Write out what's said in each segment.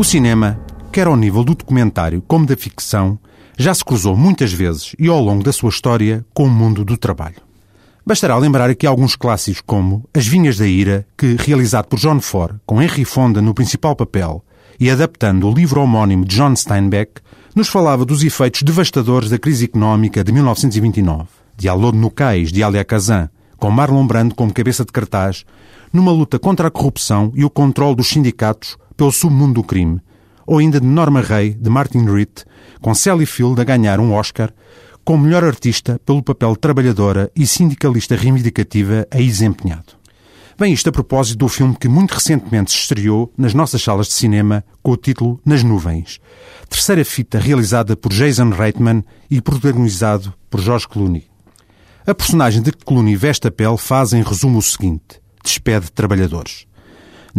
O cinema, quer ao nível do documentário como da ficção, já se cruzou muitas vezes e ao longo da sua história com o mundo do trabalho. Bastará lembrar aqui alguns clássicos como As Vinhas da Ira, que, realizado por John Ford, com Henry Fonda no principal papel, e adaptando o livro homónimo de John Steinbeck, nos falava dos efeitos devastadores da crise económica de 1929. Dialog no Cais, de Alia Kazan, com Marlon Brando como cabeça de cartaz, numa luta contra a corrupção e o controle dos sindicatos pelo submundo do crime, ou ainda de Norma Ray, de Martin Ritt, com Sally Field a ganhar um Oscar como melhor artista pelo papel trabalhadora e sindicalista reivindicativa a desempenhado. Bem, isto a propósito do filme que muito recentemente se estreou nas nossas salas de cinema com o título Nas Nuvens. Terceira fita realizada por Jason Reitman e protagonizado por George Clooney. A personagem de que Clooney veste a pele faz, em resumo, o seguinte. Despede trabalhadores.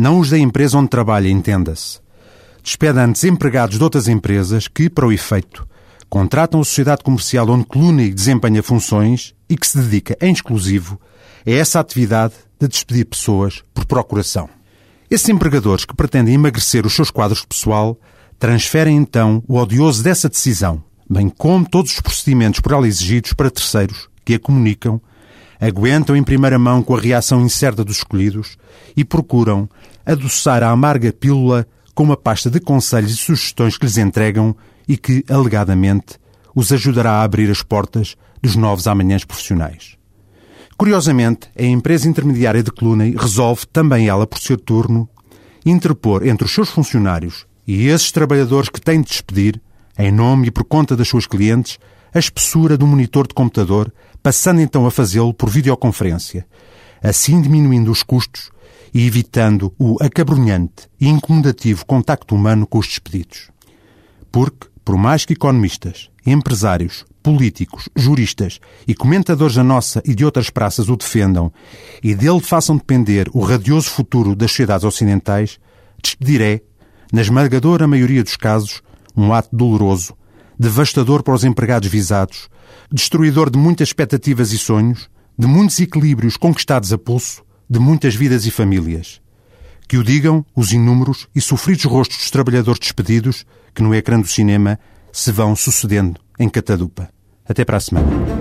Não os da empresa onde trabalha, entenda-se. Despede antes empregados de outras empresas que, para o efeito, contratam a sociedade comercial onde Clooney desempenha funções e que se dedica, em exclusivo, a essa atividade de despedir pessoas por procuração. Esses empregadores que pretendem emagrecer os seus quadros de pessoal transferem então o odioso dessa decisão, bem como todos os procedimentos por ela exigidos para terceiros que a comunicam, aguentam em primeira mão com a reação incerta dos escolhidos e procuram adoçar a amarga pílula com uma pasta de conselhos e sugestões que lhes entregam e que, alegadamente, os ajudará a abrir as portas dos novos amanhãs profissionais. Curiosamente, a empresa intermediária de Clooney resolve, também ela por seu turno, interpor entre os seus funcionários e esses trabalhadores que têm de despedir, em nome e por conta das suas clientes, a espessura do monitor de computador, passando então a fazê-lo por videoconferência, assim diminuindo os custos e evitando o acabrunhante e incomodativo contacto humano com os despedidos. Porque, por mais que economistas, empresários, políticos, juristas e comentadores da nossa e de outras praças o defendam e dele façam depender o radioso futuro das sociedades ocidentais, despedir é, na esmagadora maioria dos casos, um ato doloroso, devastador para os empregados visados, destruidor de muitas expectativas e sonhos, de muitos equilíbrios conquistados a pulso, de muitas vidas e famílias. Que o digam os inúmeros e sofridos rostos dos trabalhadores despedidos que no ecrã do cinema se vão sucedendo em catadupa. Até para a semana.